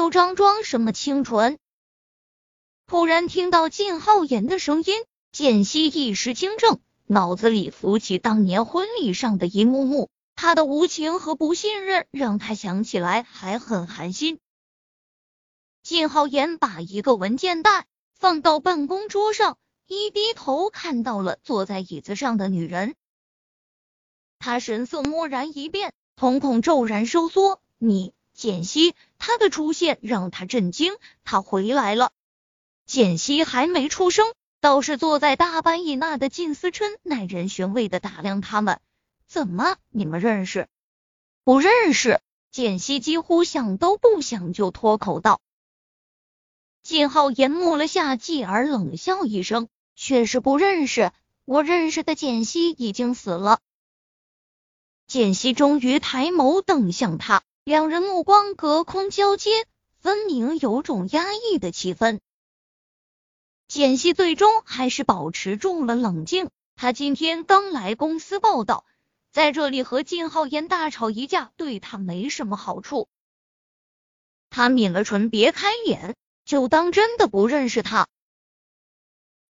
六章装什么清纯？突然听到靳浩言的声音，简溪一时惊怔，脑子里浮起当年婚礼上的一幕幕，他的无情和不信任让他想起来还很寒心。靳浩言把一个文件袋放到办公桌上，一低头看到了坐在椅子上的女人，他神色蓦然一变，瞳孔骤然收缩。你，简溪，他的出现让他震惊，他回来了。简溪还没出声，倒是坐在大班以那的靳思琛耐人寻味的打量他们。怎么，你们认识？不认识。简溪几乎想都不想就脱口道。靳浩言默了下，继而冷笑一声：“确实不认识，我认识的简溪已经死了。”简溪终于抬眸瞪向他，两人目光隔空交接，分明有种压抑的气氛。简溪最终还是保持住了冷静。他今天刚来公司报道，在这里和靳浩言大吵一架，对他没什么好处。他抿了唇，别开眼，就当真的不认识他。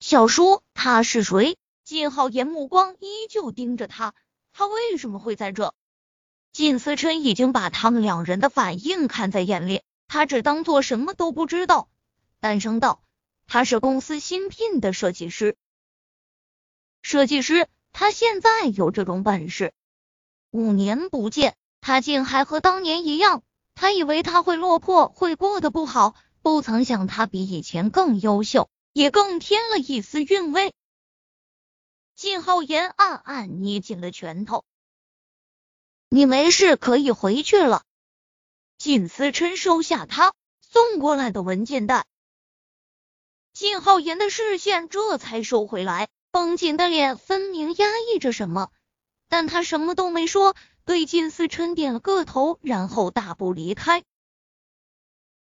小叔，他是谁？靳浩言目光依旧盯着他，他为什么会在这？靳思琛已经把他们两人的反应看在眼里，他只当做什么都不知道，淡声道。他是公司新聘的设计师，设计师，他现在有这种本事。五年不见，他竟还和当年一样。他以为他会落魄，会过得不好，不曾想他比以前更优秀，也更添了一丝韵味。靳浩言暗暗捏紧了拳头。你没事，可以回去了。靳思琛收下他送过来的文件袋。靳浩言的视线这才收回来，绷紧的脸分明压抑着什么，但他什么都没说，对靳思琛点了个头，然后大步离开。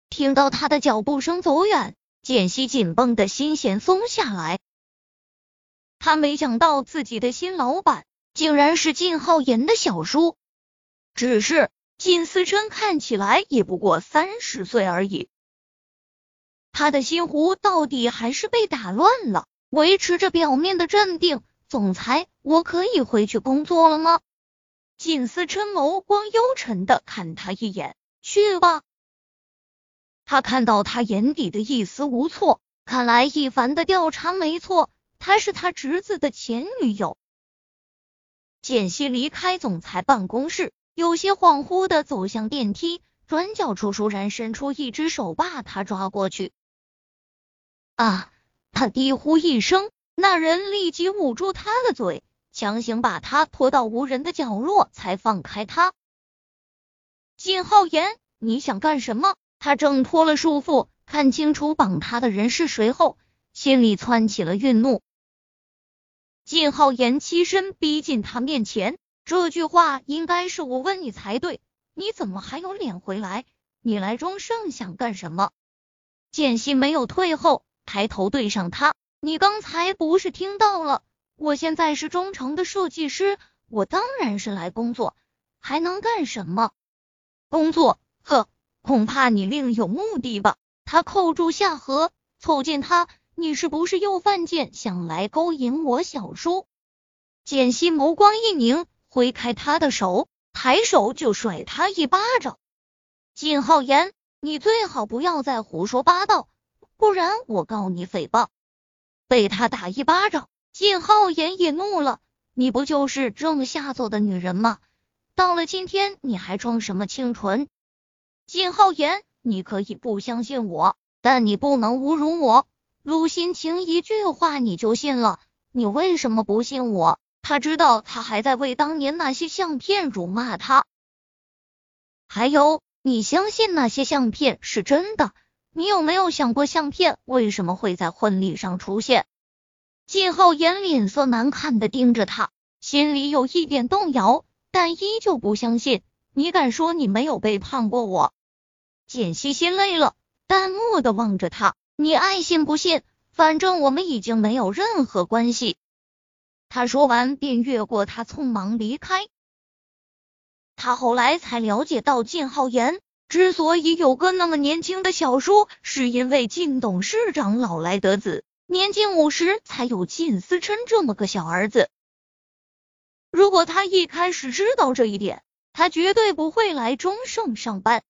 听到他的脚步声走远，简溪紧绷的心弦松下来。他没想到自己的新老板竟然是靳浩言的小叔，只是靳思琛看起来也不过三十岁而已。他的心湖到底还是被打乱了，维持着表面的镇定。总裁，我可以回去工作了吗？靳思琛眸光幽沉的看他一眼，去吧。他看到他眼底的一丝无措，看来一凡的调查没错，她是他侄子的前女友。简溪离开总裁办公室，有些恍惚的走向电梯，转角处倏然伸出一只手，把他抓过去。啊！他低呼一声，那人立即捂住他的嘴，强行把他拖到无人的角落，才放开他。靳浩言，你想干什么？他挣脱了束缚，看清楚绑他的人是谁后，心里窜起了愠怒。靳浩言欺身逼近他面前，这句话应该是我问你才对，你怎么还有脸回来？你来中盛想干什么？简溪没有退后。抬头对上他，你刚才不是听到了？我现在是忠诚的设计师，我当然是来工作，还能干什么？工作？呵，恐怕你另有目的吧？他扣住下颌，凑近他，你是不是又犯贱，想来勾引我小叔？简溪眸光一凝，挥开他的手，抬手就甩他一巴掌。靳浩言，你最好不要再胡说八道。不然我告你诽谤！被他打一巴掌，靳浩言也怒了。你不就是这么下作的女人吗？到了今天你还装什么清纯？靳浩言，你可以不相信我，但你不能侮辱我。陆心情一句话你就信了，你为什么不信我？他知道他还在为当年那些相片辱骂他。还有，你相信那些相片是真的？你有没有想过，相片为什么会在婚礼上出现？季浩言脸色难看的盯着他，心里有一点动摇，但依旧不相信。你敢说你没有背叛过我？简溪心累了，淡漠的望着他。你爱信不信，反正我们已经没有任何关系。他说完便越过他，匆忙离开。他后来才了解到，靳浩言。之所以有个那么年轻的小叔，是因为靳董事长老来得子，年近五十才有靳思琛这么个小儿子。如果他一开始知道这一点，他绝对不会来中盛上班。